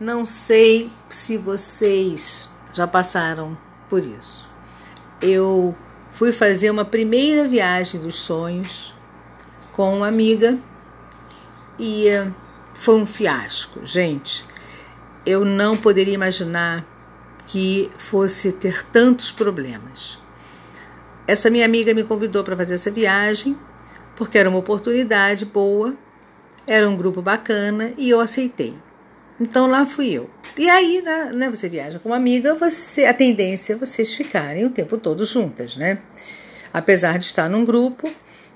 Não sei se vocês já passaram por isso. Eu fui fazer uma primeira viagem dos sonhos com uma amiga e eh, foi um fiasco, gente. Eu não poderia imaginar que fosse ter tantos problemas. Essa minha amiga me convidou para fazer essa viagem porque era uma oportunidade boa, era um grupo bacana e eu aceitei. Então lá fui eu. E aí, né, né, você viaja com uma amiga, você a tendência é vocês ficarem o tempo todo juntas, né? Apesar de estar num grupo,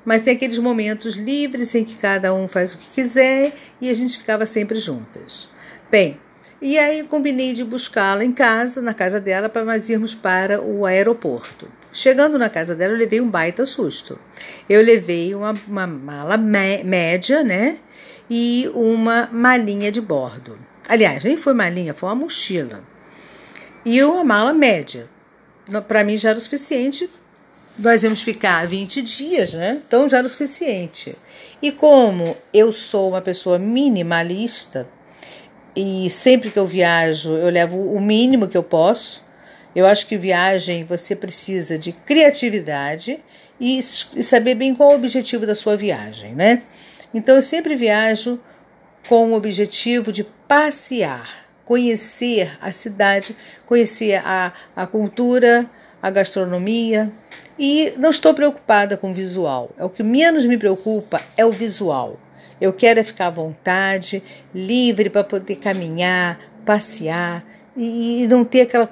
mas tem aqueles momentos livres em que cada um faz o que quiser e a gente ficava sempre juntas. Bem, e aí combinei de buscá-la em casa, na casa dela, para nós irmos para o aeroporto. Chegando na casa dela, eu levei um baita susto. Eu levei uma, uma mala média, né? E uma malinha de bordo. Aliás, nem foi malinha, foi uma mochila. E uma mala média. Para mim já era o suficiente. Nós íamos ficar 20 dias, né? Então já era o suficiente. E como eu sou uma pessoa minimalista, e sempre que eu viajo eu levo o mínimo que eu posso, eu acho que viagem você precisa de criatividade e, e saber bem qual é o objetivo da sua viagem, né? Então eu sempre viajo com o objetivo de passear, conhecer a cidade, conhecer a, a cultura, a gastronomia. E não estou preocupada com o visual. É o que menos me preocupa é o visual. Eu quero é ficar à vontade, livre para poder caminhar, passear e, e não ter aquela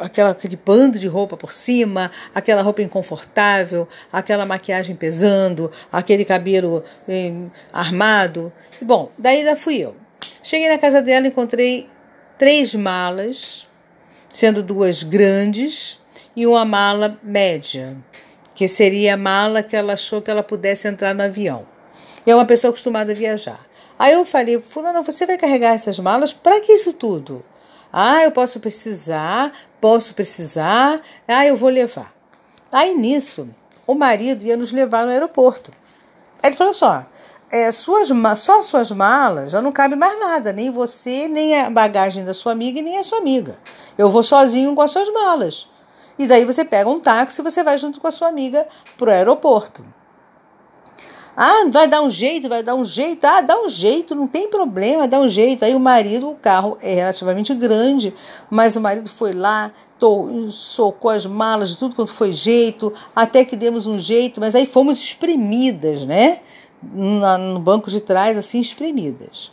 aquela, aquele bando de roupa por cima, aquela roupa inconfortável, aquela maquiagem pesando, aquele cabelo eh, armado. Bom, daí lá fui eu. Cheguei na casa dela, encontrei três malas, sendo duas grandes e uma mala média, que seria a mala que ela achou que ela pudesse entrar no avião. E é uma pessoa acostumada a viajar. Aí eu falei, fulano, você vai carregar essas malas? Para que isso tudo? Ah, eu posso precisar, posso precisar, ah, eu vou levar. Aí nisso, o marido ia nos levar no aeroporto. Aí ele falou só, é, suas, só suas malas já não cabe mais nada, nem você, nem a bagagem da sua amiga e nem a sua amiga. Eu vou sozinho com as suas malas. E daí você pega um táxi e você vai junto com a sua amiga para o aeroporto. Ah, vai dar um jeito, vai dar um jeito. Ah, dá um jeito, não tem problema, dá um jeito. Aí o marido, o carro é relativamente grande, mas o marido foi lá, socou as malas de tudo quanto foi jeito, até que demos um jeito, mas aí fomos espremidas, né? No banco de trás, assim, espremidas.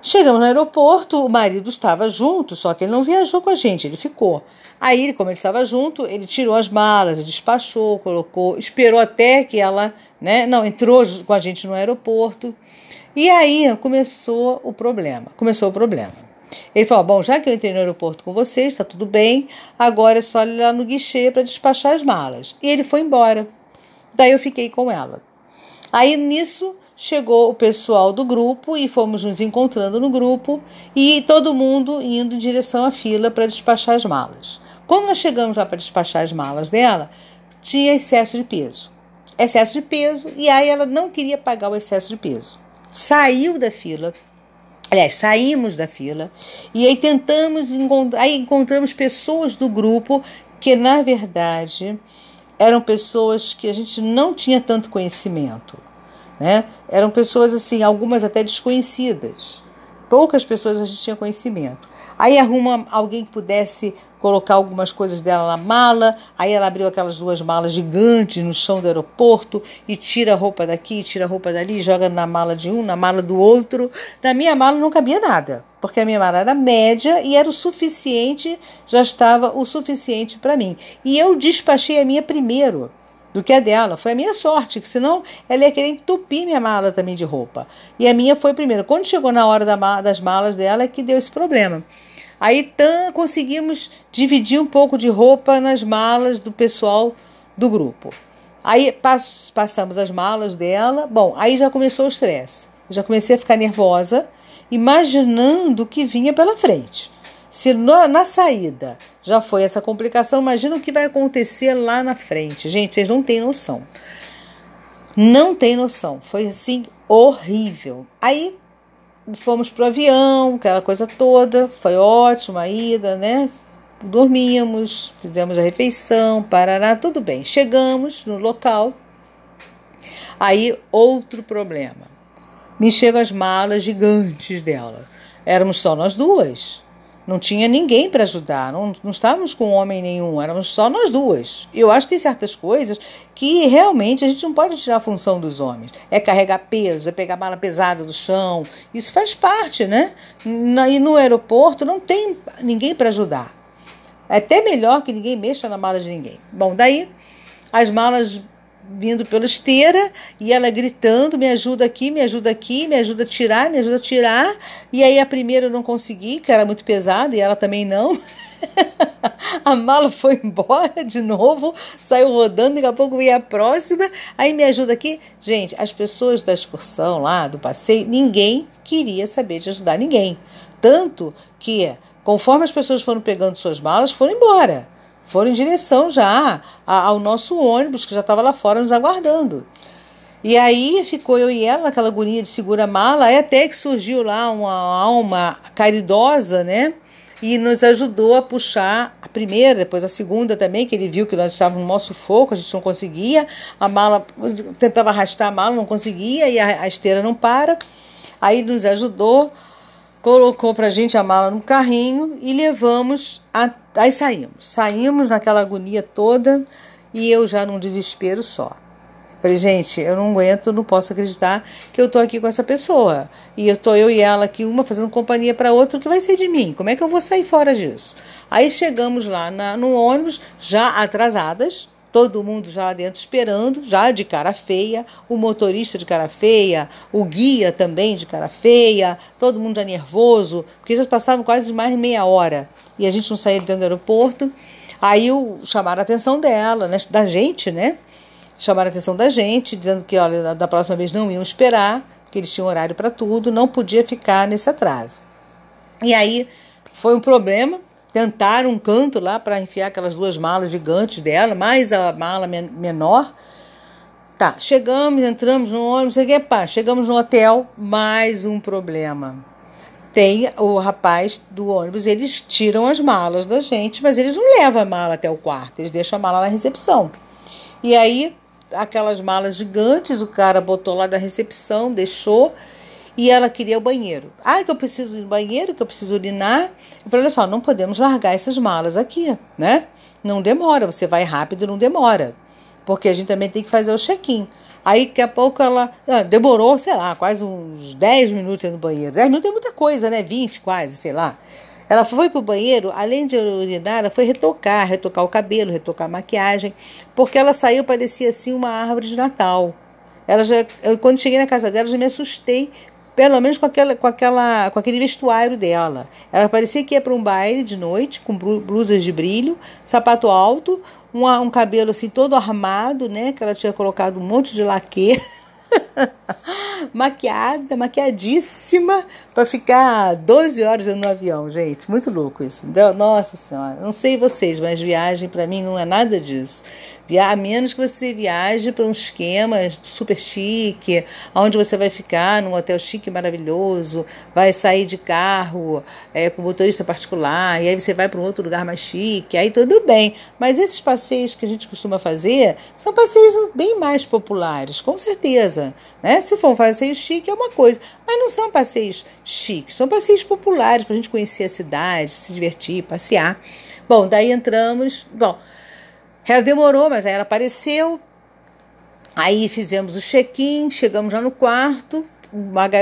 Chegamos no aeroporto, o marido estava junto, só que ele não viajou com a gente, ele ficou. Aí, como ele estava junto, ele tirou as malas, despachou, colocou, esperou até que ela, né, não, entrou com a gente no aeroporto. E aí começou o problema. Começou o problema. Ele falou: Bom, já que eu entrei no aeroporto com vocês, está tudo bem, agora é só ir lá no guichê para despachar as malas. E ele foi embora. Daí eu fiquei com ela. Aí nisso chegou o pessoal do grupo e fomos nos encontrando no grupo e todo mundo indo em direção à fila para despachar as malas. Quando nós chegamos lá para despachar as malas dela, tinha excesso de peso. Excesso de peso, e aí ela não queria pagar o excesso de peso. Saiu da fila, aliás, saímos da fila, e aí tentamos encontrar, aí encontramos pessoas do grupo que, na verdade, eram pessoas que a gente não tinha tanto conhecimento. Né? Eram pessoas assim, algumas até desconhecidas. Poucas pessoas a gente tinha conhecimento. Aí arruma alguém que pudesse colocar algumas coisas dela na mala. Aí ela abriu aquelas duas malas gigantes no chão do aeroporto e tira a roupa daqui, tira a roupa dali, joga na mala de um, na mala do outro. Na minha mala não cabia nada, porque a minha mala era média e era o suficiente, já estava o suficiente para mim. E eu despachei a minha primeiro do que a dela. Foi a minha sorte, que senão ela ia querer entupir minha mala também de roupa. E a minha foi primeiro. Quando chegou na hora da, das malas dela, é que deu esse problema. Aí tam, conseguimos dividir um pouco de roupa nas malas do pessoal do grupo. Aí pass, passamos as malas dela. Bom, aí já começou o estresse. Já comecei a ficar nervosa, imaginando o que vinha pela frente. Se no, na saída já foi essa complicação, imagina o que vai acontecer lá na frente. Gente, vocês não têm noção. Não tem noção. Foi assim horrível. Aí fomos pro avião, aquela coisa toda, foi ótima a ida, né? Dormimos, fizemos a refeição, parará, tudo bem. Chegamos no local, aí outro problema. Me chegam as malas gigantes dela. Éramos só nós duas. Não tinha ninguém para ajudar, não, não estávamos com homem nenhum, éramos só nós duas. Eu acho que tem certas coisas que realmente a gente não pode tirar a função dos homens. É carregar peso, é pegar mala pesada do chão, isso faz parte, né? E no aeroporto não tem ninguém para ajudar. É até melhor que ninguém mexa na mala de ninguém. Bom, daí as malas vindo pela esteira e ela gritando: me ajuda aqui, me ajuda aqui, me ajuda a tirar, me ajuda a tirar. E aí a primeira eu não consegui, que era muito pesada, e ela também não. a mala foi embora de novo, saiu rodando, daqui a pouco veio a próxima. Aí me ajuda aqui. Gente, as pessoas da excursão lá, do passeio, ninguém queria saber de ajudar ninguém. Tanto que, conforme as pessoas foram pegando suas malas, foram embora foram em direção já ao nosso ônibus, que já estava lá fora nos aguardando. E aí ficou eu e ela naquela agonia de segura-mala, até que surgiu lá uma alma caridosa, né? E nos ajudou a puxar a primeira, depois a segunda também, que ele viu que nós estávamos no nosso foco, a gente não conseguia, a mala, tentava arrastar a mala, não conseguia, e a, a esteira não para. Aí nos ajudou, colocou pra gente a mala no carrinho e levamos a, aí saímos. Saímos naquela agonia toda e eu já num desespero só. Falei, gente, eu não aguento, não posso acreditar que eu tô aqui com essa pessoa. E eu tô eu e ela aqui, uma fazendo companhia para outra, o que vai ser de mim? Como é que eu vou sair fora disso? Aí chegamos lá na, no ônibus, já atrasadas, todo mundo já lá dentro esperando, já de cara feia, o motorista de cara feia, o guia também de cara feia, todo mundo já nervoso, porque já passavam quase mais meia hora e a gente não saía dentro do aeroporto. Aí o, chamaram a atenção dela, né, da gente, né? Chamaram a atenção da gente, dizendo que olha, da próxima vez não iam esperar, que eles tinham horário para tudo, não podia ficar nesse atraso. E aí foi um problema, tentaram um canto lá para enfiar aquelas duas malas gigantes dela, mais a mala men menor. Tá, chegamos, entramos no ônibus, e, pá, chegamos no hotel, mais um problema. Tem o rapaz do ônibus, eles tiram as malas da gente, mas eles não levam a mala até o quarto, eles deixam a mala na recepção. E aí, aquelas malas gigantes, o cara botou lá da recepção, deixou, e ela queria o banheiro. Ah, que eu preciso ir no banheiro, que eu preciso urinar. Eu falei, olha só, não podemos largar essas malas aqui, né? Não demora, você vai rápido, não demora. Porque a gente também tem que fazer o check-in. Aí daqui a pouco ela ah, demorou, sei lá, quase uns 10 minutos no banheiro. 10 minutos é muita coisa, né? 20 quase, sei lá. Ela foi para o banheiro, além de urinar, ela foi retocar, retocar o cabelo, retocar a maquiagem, porque ela saiu, parecia assim uma árvore de Natal. Ela já, eu, quando cheguei na casa dela, já me assustei, pelo menos com, aquela, com, aquela, com aquele vestuário dela. Ela parecia que ia para um baile de noite, com blusas de brilho, sapato alto, um, um cabelo assim todo armado, né? Que ela tinha colocado um monte de laque. Maquiada, maquiadíssima, para ficar 12 horas no avião, gente. Muito louco isso. Nossa Senhora. Não sei vocês, mas viagem para mim não é nada disso. A menos que você viaje para um esquema super chique, onde você vai ficar num hotel chique maravilhoso, vai sair de carro é, com motorista particular, e aí você vai para um outro lugar mais chique, aí tudo bem. Mas esses passeios que a gente costuma fazer são passeios bem mais populares, com certeza. Né? Se for um passeio chique é uma coisa, mas não são passeios chiques, são passeios populares para a gente conhecer a cidade, se divertir, passear. Bom, daí entramos. Bom, ela demorou, mas aí ela apareceu. Aí fizemos o check-in, chegamos já no quarto. O,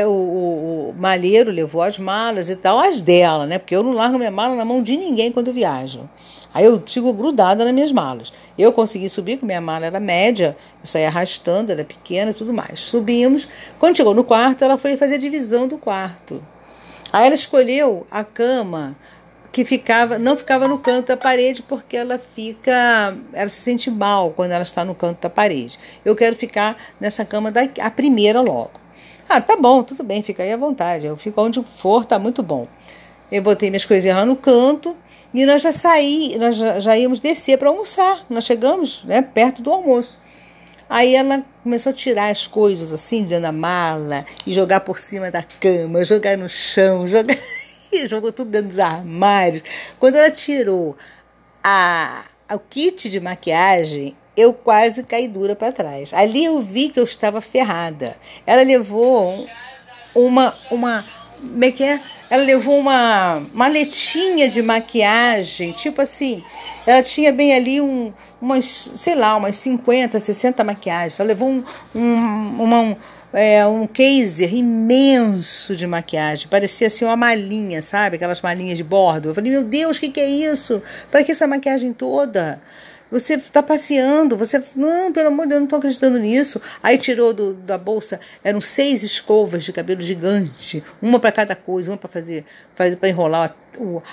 o, o, malheiro levou as malas e tal, as dela, né? Porque eu não largo minha mala na mão de ninguém quando viajo. Aí eu fico grudada nas minhas malas. Eu consegui subir, porque minha mala era média, eu saí arrastando, era pequena e tudo mais. Subimos. Quando chegou no quarto, ela foi fazer a divisão do quarto. Aí ela escolheu a cama que ficava, não ficava no canto da parede porque ela fica, ela se sente mal quando ela está no canto da parede. Eu quero ficar nessa cama da a primeira logo. Ah, tá bom, tudo bem, fica aí à vontade. Eu fico onde for, tá muito bom. Eu botei minhas coisinhas lá no canto e nós já saí, nós já, já íamos descer para almoçar. Nós chegamos, né, perto do almoço. Aí ela começou a tirar as coisas assim, dentro da mala, e jogar por cima da cama, jogar no chão, jogar. jogou tudo dentro dos armários. Quando ela tirou a, o kit de maquiagem, eu quase caí dura para trás. Ali eu vi que eu estava ferrada. Ela levou uma uma como é que é? Ela levou uma maletinha de maquiagem, tipo assim, ela tinha bem ali um, umas, sei lá, umas 50, 60 maquiagens. Ela levou um, um, uma, um, é, um caser imenso de maquiagem. Parecia assim uma malinha, sabe? Aquelas malinhas de bordo. Eu falei, meu Deus, o que, que é isso? Para que essa maquiagem toda? Você está passeando, você. Não, pelo amor de Deus, eu não estou acreditando nisso. Aí tirou do, da bolsa, eram seis escovas de cabelo gigante, uma para cada coisa, uma para fazer, fazer para enrolar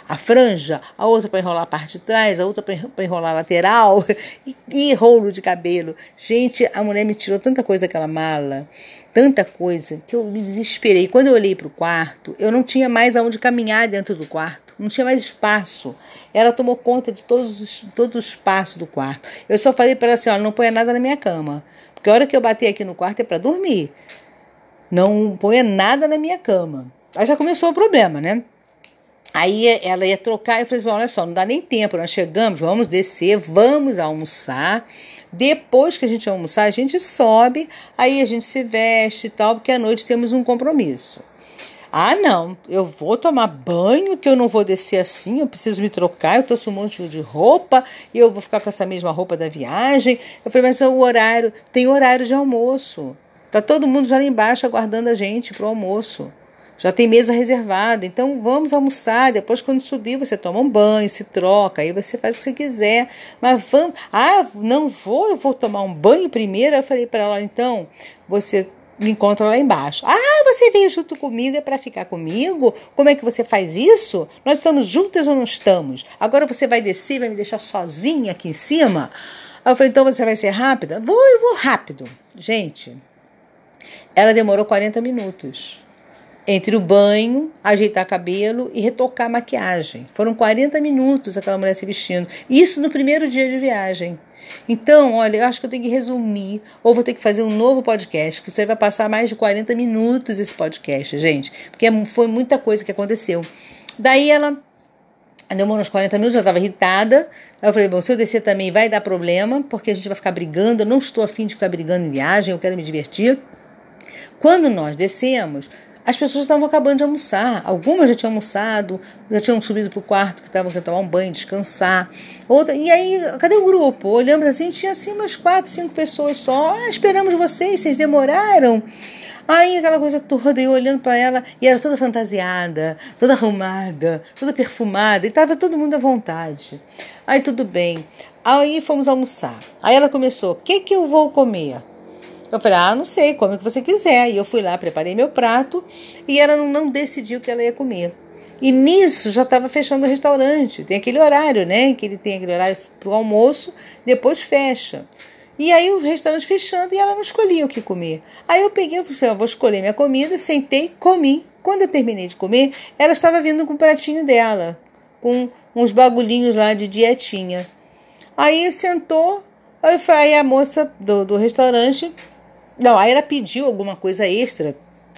a, franja, a outra para enrolar a parte de trás, a outra para enrolar a lateral, e, e rolo de cabelo. Gente, a mulher me tirou tanta coisa daquela mala tanta coisa que eu me desesperei. Quando eu olhei para o quarto, eu não tinha mais aonde caminhar dentro do quarto, não tinha mais espaço. Ela tomou conta de todos os, todo o espaço do quarto. Eu só falei para ela assim: não ponha nada na minha cama, porque a hora que eu bati aqui no quarto é para dormir. Não ponha nada na minha cama. Aí já começou o problema, né? Aí ela ia trocar, eu falei assim, olha só, não dá nem tempo, nós chegamos, vamos descer, vamos almoçar. Depois que a gente almoçar, a gente sobe, aí a gente se veste e tal, porque à noite temos um compromisso. Ah, não, eu vou tomar banho, que eu não vou descer assim, eu preciso me trocar, eu trouxe um monte de roupa e eu vou ficar com essa mesma roupa da viagem. Eu falei, mas o horário, tem horário de almoço. Tá todo mundo já lá embaixo aguardando a gente pro almoço já tem mesa reservada. Então vamos almoçar. Depois, quando subir, você toma um banho, se troca, aí você faz o que você quiser. Mas vamos. Ah, não vou, eu vou tomar um banho primeiro. Eu falei para ela, então, você me encontra lá embaixo. Ah, você veio junto comigo, é para ficar comigo? Como é que você faz isso? Nós estamos juntas ou não estamos? Agora você vai descer, vai me deixar sozinha aqui em cima? Aí eu falei, então você vai ser rápida? Vou, eu vou rápido. Gente, ela demorou 40 minutos entre o banho, ajeitar cabelo e retocar maquiagem. Foram 40 minutos aquela mulher se vestindo. Isso no primeiro dia de viagem. Então, olha, eu acho que eu tenho que resumir, ou vou ter que fazer um novo podcast, que você vai passar mais de 40 minutos esse podcast, gente, porque foi muita coisa que aconteceu. Daí ela demorou uns 40 minutos, já estava irritada. Aí eu falei, bom, se eu descer também vai dar problema, porque a gente vai ficar brigando. Eu não estou afim de ficar brigando em viagem, eu quero me divertir. Quando nós descemos, as pessoas estavam acabando de almoçar. Algumas já tinham almoçado, já tinham subido para o quarto, que estavam querendo tomar um banho, descansar. Outra, e aí, cadê o grupo? Olhamos assim, tinha assim umas quatro, cinco pessoas só. Ah, esperamos vocês, vocês demoraram. Aí aquela coisa toda, eu olhando para ela, e era toda fantasiada, toda arrumada, toda perfumada, e estava todo mundo à vontade. Aí tudo bem. Aí fomos almoçar. Aí ela começou: o que, que eu vou comer? Eu falei, ah, não sei, come o que você quiser. E eu fui lá, preparei meu prato e ela não, não decidiu o que ela ia comer. E nisso já estava fechando o restaurante. Tem aquele horário, né? Que ele tem aquele horário para o almoço, depois fecha. E aí o restaurante fechando e ela não escolhia o que comer. Aí eu peguei, eu falei, eu vou escolher minha comida, sentei, comi. Quando eu terminei de comer, ela estava vindo com o pratinho dela, com uns bagulhinhos lá de dietinha. Aí sentou, aí a moça do, do restaurante não, aí ela pediu alguma coisa extra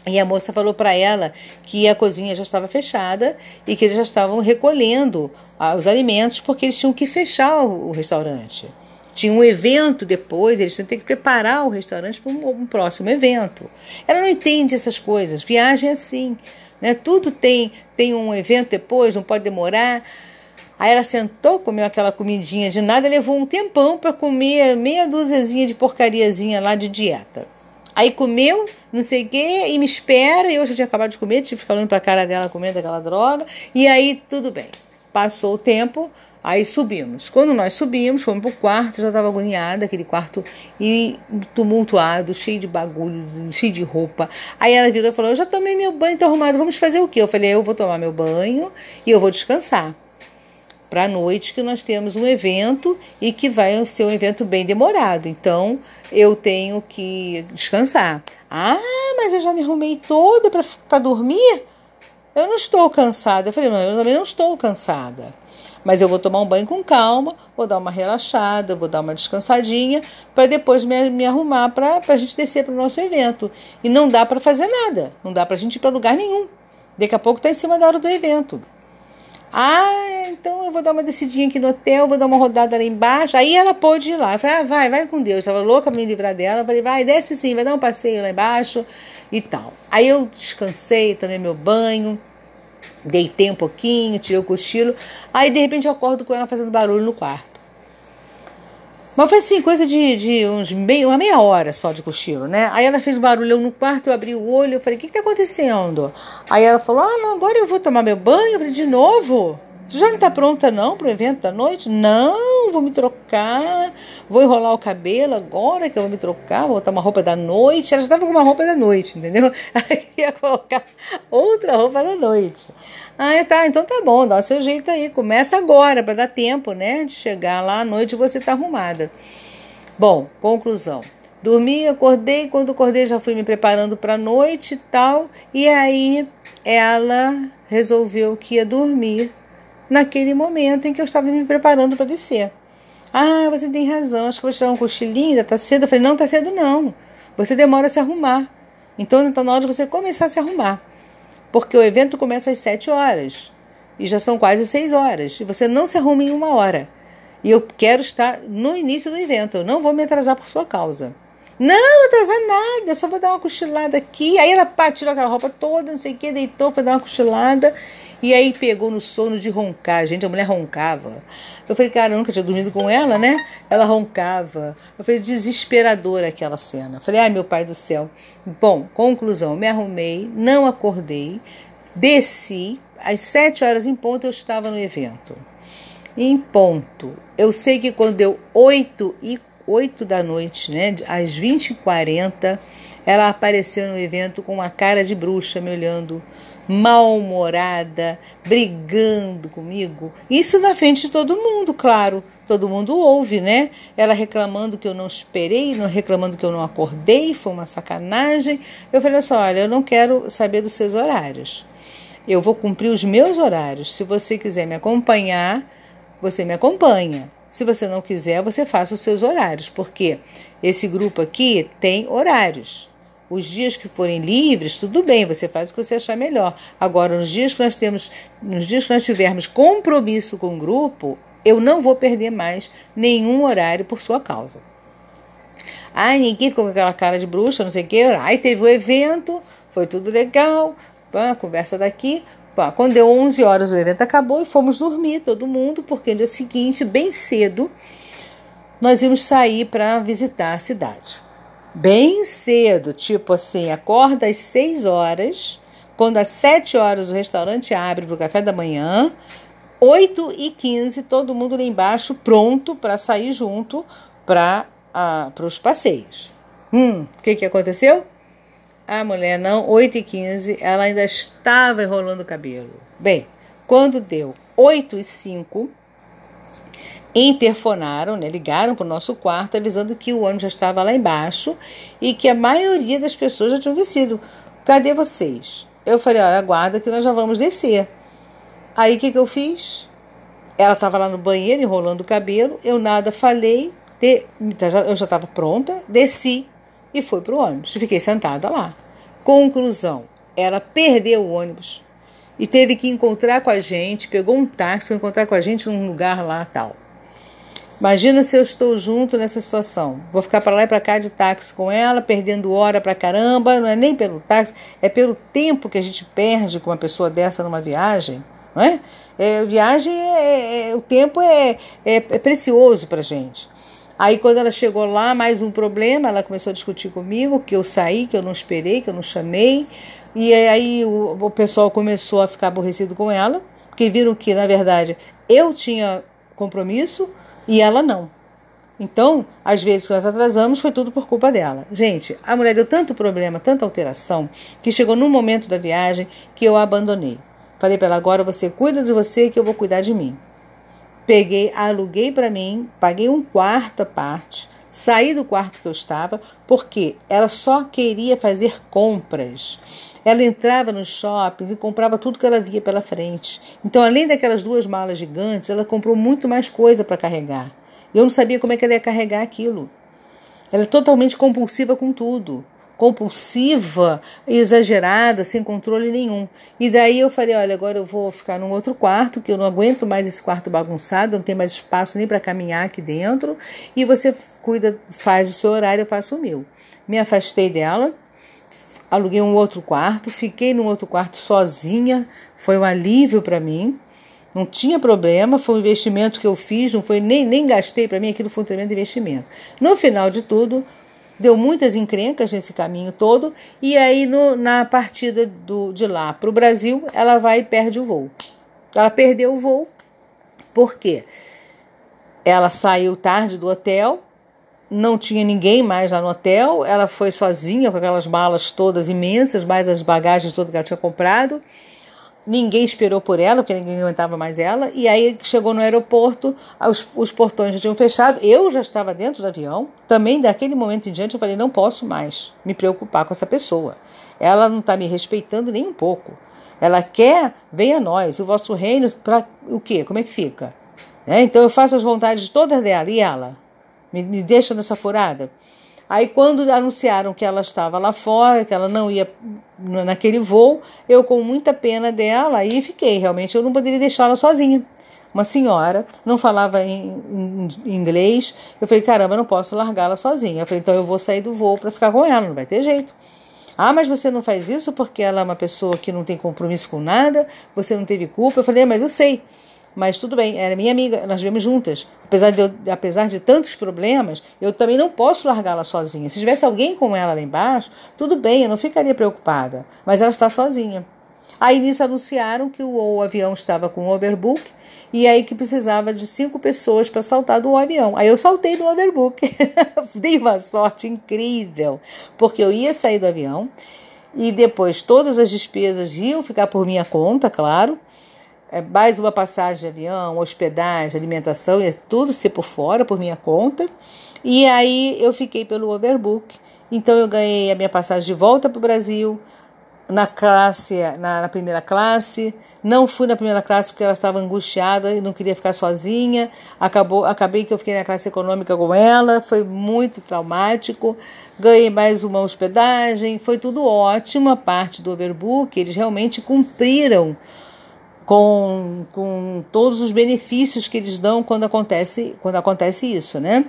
e a moça falou para ela que a cozinha já estava fechada e que eles já estavam recolhendo os alimentos porque eles tinham que fechar o, restaurante. Tinha um evento depois, eles tinham que preparar o restaurante para um, um, próximo evento. Ela não entende essas coisas. Viagem é assim. Né? Tudo tem, tem um evento depois, não pode demorar. Aí ela sentou, comeu aquela comidinha de nada, levou um tempão para comer meia dúziazinha de porcariazinha lá de dieta. Aí comeu, não sei o quê, e me espera, e eu já tinha acabado de comer, tive que ficar olhando para a cara dela comendo aquela droga, e aí tudo bem. Passou o tempo, aí subimos. Quando nós subimos, fomos pro quarto, já estava agoniada, aquele quarto tumultuado, cheio de bagulho, cheio de roupa. Aí ela virou e falou: Eu já tomei meu banho, tô arrumada, vamos fazer o quê? Eu falei: Eu vou tomar meu banho e eu vou descansar para a noite que nós temos um evento e que vai ser um evento bem demorado. Então eu tenho que descansar. Ah, mas eu já me arrumei toda para dormir? Eu não estou cansada. Eu falei, não, eu também não estou cansada. Mas eu vou tomar um banho com calma, vou dar uma relaxada, vou dar uma descansadinha, para depois me, me arrumar para a gente descer para o nosso evento. E não dá para fazer nada, não dá para a gente ir para lugar nenhum. Daqui a pouco está em cima da hora do evento. Ah, então eu vou dar uma descidinha aqui no hotel, vou dar uma rodada lá embaixo. Aí ela pôde ir lá. Eu falei, ah, vai, vai com Deus. Estava louca me livrar dela. Eu falei, vai, desce sim, vai dar um passeio lá embaixo e tal. Aí eu descansei, tomei meu banho Deitei um pouquinho, tirei o cochilo. Aí de repente eu acordo com ela fazendo barulho no quarto. Mas foi assim, coisa de, de uns meio, uma meia hora só de cochilo, né? Aí ela fez barulhão no quarto, eu abri o olho, eu falei, o que, que tá acontecendo? Aí ela falou, ah, não, agora eu vou tomar meu banho. Eu falei, de novo? Você já não está pronta não para o evento da noite? Não, vou me trocar, vou enrolar o cabelo agora que eu vou me trocar, vou botar uma roupa da noite. Ela já estava com uma roupa da noite, entendeu? Aí ia colocar outra roupa da noite. Ah, tá, então tá bom, dá o seu jeito aí. Começa agora para dar tempo, né, de chegar lá à noite e você tá arrumada. Bom, conclusão. Dormi, acordei, quando acordei já fui me preparando para a noite e tal, e aí ela resolveu que ia dormir naquele momento em que eu estava me preparando para descer. Ah, você tem razão, acho que vou tirar um cochilinho, ainda tá cedo. Eu falei, não, tá cedo não. Você demora a se arrumar. Então está na hora de você começar a se arrumar. Porque o evento começa às 7 horas. E já são quase 6 horas. E você não se arruma em uma hora. E eu quero estar no início do evento. Eu não vou me atrasar por sua causa. Não, atrasar nada, só vou dar uma cochilada aqui. Aí ela pá, tirou aquela roupa toda, não sei o que, deitou, foi dar uma cochilada. E aí pegou no sono de roncar. Gente, a mulher roncava. Eu falei, cara, eu nunca tinha dormido com ela, né? Ela roncava. Eu falei, desesperadora aquela cena. Eu falei, ai meu pai do céu. Bom, conclusão, me arrumei, não acordei, desci. Às sete horas em ponto eu estava no evento. Em ponto. Eu sei que quando deu oito e 8 da noite, né, às 20h40, ela apareceu no evento com uma cara de bruxa me olhando, mal-humorada, brigando comigo. Isso na frente de todo mundo, claro. Todo mundo ouve, né? Ela reclamando que eu não esperei, não reclamando que eu não acordei, foi uma sacanagem. Eu falei assim: olha, eu não quero saber dos seus horários. Eu vou cumprir os meus horários. Se você quiser me acompanhar, você me acompanha. Se você não quiser, você faça os seus horários, porque esse grupo aqui tem horários. Os dias que forem livres, tudo bem, você faz o que você achar melhor. Agora, nos dias que nós temos, nos dias que nós tivermos compromisso com o grupo, eu não vou perder mais nenhum horário por sua causa. Ai, ninguém ficou com aquela cara de bruxa, não sei o quê. Ai, teve o evento, foi tudo legal, a conversa daqui. Quando deu 11 horas, o evento acabou e fomos dormir, todo mundo, porque no dia seguinte, bem cedo, nós íamos sair para visitar a cidade. Bem cedo, tipo assim, acorda às 6 horas, quando às 7 horas o restaurante abre para o café da manhã, 8 e 15 todo mundo lá embaixo pronto para sair junto para ah, os passeios. Hum, o que, que aconteceu? A mulher não, 8 e 15 ela ainda estava enrolando o cabelo. Bem, quando deu 8 e 5 interfonaram, né, ligaram para o nosso quarto avisando que o ônibus já estava lá embaixo e que a maioria das pessoas já tinham descido. Cadê vocês? Eu falei, olha, aguarda que nós já vamos descer. Aí o que, que eu fiz? Ela estava lá no banheiro enrolando o cabelo, eu nada falei, de, eu já estava pronta, desci e foi para o ônibus. Fiquei sentada lá. Conclusão: ela perdeu o ônibus e teve que encontrar com a gente, pegou um táxi para encontrar com a gente num lugar lá tal. Imagina se eu estou junto nessa situação. Vou ficar para lá e para cá de táxi com ela, perdendo hora para caramba. Não é nem pelo táxi, é pelo tempo que a gente perde com uma pessoa dessa numa viagem. Não é? é viagem, é, é, o tempo é, é, é precioso para gente. Aí quando ela chegou lá, mais um problema, ela começou a discutir comigo, que eu saí, que eu não esperei, que eu não chamei. E aí o, o pessoal começou a ficar aborrecido com ela, porque viram que, na verdade, eu tinha compromisso e ela não. Então, às vezes que nós atrasamos, foi tudo por culpa dela. Gente, a mulher deu tanto problema, tanta alteração, que chegou num momento da viagem que eu a abandonei. Falei para ela: agora você cuida de você que eu vou cuidar de mim. Peguei, aluguei para mim, paguei um quarto à parte, saí do quarto que eu estava, porque ela só queria fazer compras. Ela entrava nos shoppings e comprava tudo que ela via pela frente. Então, além daquelas duas malas gigantes, ela comprou muito mais coisa para carregar. Eu não sabia como é que ela ia carregar aquilo. Ela é totalmente compulsiva com tudo compulsiva, exagerada, sem controle nenhum. E daí eu falei, olha, agora eu vou ficar num outro quarto, que eu não aguento mais esse quarto bagunçado, não tem mais espaço nem para caminhar aqui dentro, e você cuida, faz o seu horário, eu faço o meu. Me afastei dela, aluguei um outro quarto, fiquei num outro quarto sozinha, foi um alívio para mim. Não tinha problema, foi um investimento que eu fiz, não foi nem, nem gastei, para mim aquilo foi um tremendo investimento. No final de tudo, deu muitas encrencas nesse caminho todo, e aí no, na partida do, de lá para o Brasil, ela vai e perde o voo. Ela perdeu o voo, por quê? Ela saiu tarde do hotel, não tinha ninguém mais lá no hotel, ela foi sozinha com aquelas malas todas imensas, mais as bagagens todas que ela tinha comprado. Ninguém esperou por ela, porque ninguém aguentava mais ela. E aí chegou no aeroporto, os, os portões já tinham fechado. Eu já estava dentro do avião. Também daquele momento em diante eu falei: não posso mais me preocupar com essa pessoa. Ela não está me respeitando nem um pouco. Ela quer, venha a nós. O vosso reino, para o quê? Como é que fica? É, então eu faço as vontades todas dela. E ela? Me, me deixa nessa furada? Aí, quando anunciaram que ela estava lá fora, que ela não ia naquele voo, eu, com muita pena dela, aí fiquei. Realmente, eu não poderia deixá-la sozinha. Uma senhora, não falava em, em, em inglês. Eu falei, caramba, eu não posso largá-la sozinha. Eu falei, então eu vou sair do voo para ficar com ela, não vai ter jeito. Ah, mas você não faz isso porque ela é uma pessoa que não tem compromisso com nada, você não teve culpa. Eu falei, é, mas eu sei. Mas tudo bem, era minha amiga, nós vivemos juntas. Apesar de, eu, apesar de tantos problemas, eu também não posso largá-la sozinha. Se tivesse alguém com ela lá embaixo, tudo bem, eu não ficaria preocupada. Mas ela está sozinha. Aí nisso anunciaram que o, o avião estava com overbook e aí que precisava de cinco pessoas para saltar do avião. Aí eu saltei do overbook. Dei uma sorte incrível, porque eu ia sair do avião e depois todas as despesas iam ficar por minha conta, claro é, mais uma passagem de avião, hospedagem, alimentação, ia tudo ser por fora, por minha conta. E aí eu fiquei pelo overbook. Então eu ganhei a minha passagem de volta para o Brasil, na classe, na, na, primeira classe. Não fui na primeira classe porque ela estava angustiada e não queria ficar sozinha. Acabou, acabei que eu fiquei na classe econômica com ela, foi muito traumático. Ganhei mais uma hospedagem, foi tudo ótimo. A parte do overbook, eles realmente cumpriram com, com todos os benefícios que eles dão quando acontece, quando acontece isso, né?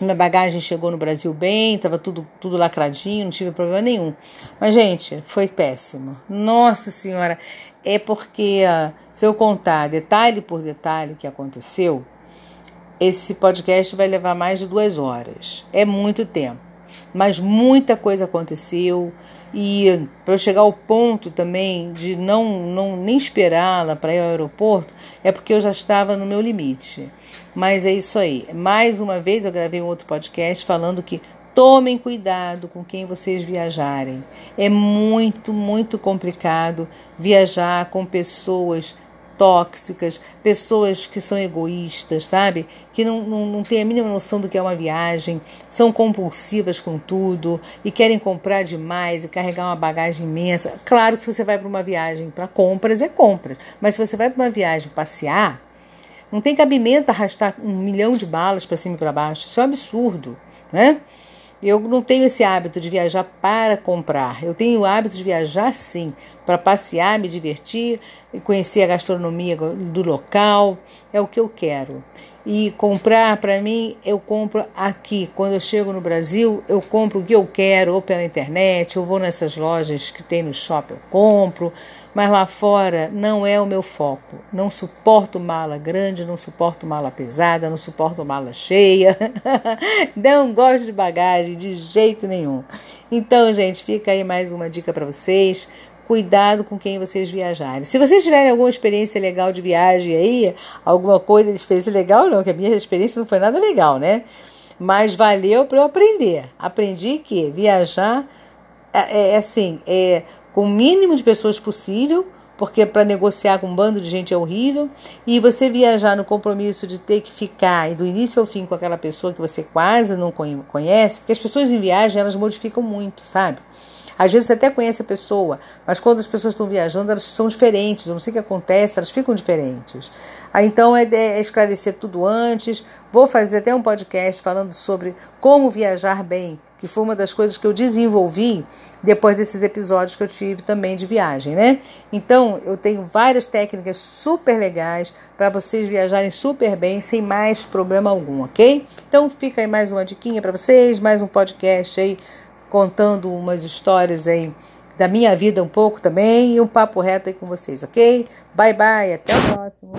Minha bagagem chegou no Brasil bem, estava tudo, tudo lacradinho, não tive problema nenhum. Mas, gente, foi péssimo. Nossa Senhora, é porque ah, se eu contar detalhe por detalhe que aconteceu, esse podcast vai levar mais de duas horas. É muito tempo. Mas muita coisa aconteceu. E para eu chegar ao ponto também de não, não nem esperá-la para ir ao aeroporto, é porque eu já estava no meu limite. Mas é isso aí. Mais uma vez eu gravei um outro podcast falando que tomem cuidado com quem vocês viajarem. É muito, muito complicado viajar com pessoas tóxicas, pessoas que são egoístas, sabe? Que não, não, não têm a mínima noção do que é uma viagem, são compulsivas com tudo e querem comprar demais e carregar uma bagagem imensa. Claro que se você vai para uma viagem para compras, é compras, mas se você vai para uma viagem passear, não tem cabimento arrastar um milhão de balas para cima e para baixo. Isso é um absurdo, né? Eu não tenho esse hábito de viajar para comprar. Eu tenho o hábito de viajar sim, para passear, me divertir, conhecer a gastronomia do local. É o que eu quero. E comprar, para mim, eu compro aqui. Quando eu chego no Brasil, eu compro o que eu quero, ou pela internet, ou vou nessas lojas que tem no shopping, eu compro mas lá fora não é o meu foco. Não suporto mala grande, não suporto mala pesada, não suporto mala cheia. não gosto de bagagem de jeito nenhum. Então, gente, fica aí mais uma dica para vocês. Cuidado com quem vocês viajarem. Se vocês tiverem alguma experiência legal de viagem aí, alguma coisa de experiência legal, não, que a minha experiência não foi nada legal, né? Mas valeu para eu aprender. Aprendi que viajar é, é assim, é com o mínimo de pessoas possível, porque para negociar com um bando de gente é horrível, e você viajar no compromisso de ter que ficar do início ao fim com aquela pessoa que você quase não conhece, porque as pessoas em viagem elas modificam muito, sabe? Às vezes você até conhece a pessoa, mas quando as pessoas estão viajando, elas são diferentes. Não sei o que acontece, elas ficam diferentes. Aí, então é, é esclarecer tudo antes. Vou fazer até um podcast falando sobre como viajar bem, que foi uma das coisas que eu desenvolvi depois desses episódios que eu tive também de viagem, né? Então, eu tenho várias técnicas super legais para vocês viajarem super bem, sem mais problema algum, ok? Então, fica aí mais uma diquinha para vocês, mais um podcast aí contando umas histórias aí da minha vida um pouco também e um papo reto aí com vocês, ok? Bye bye, até o próximo.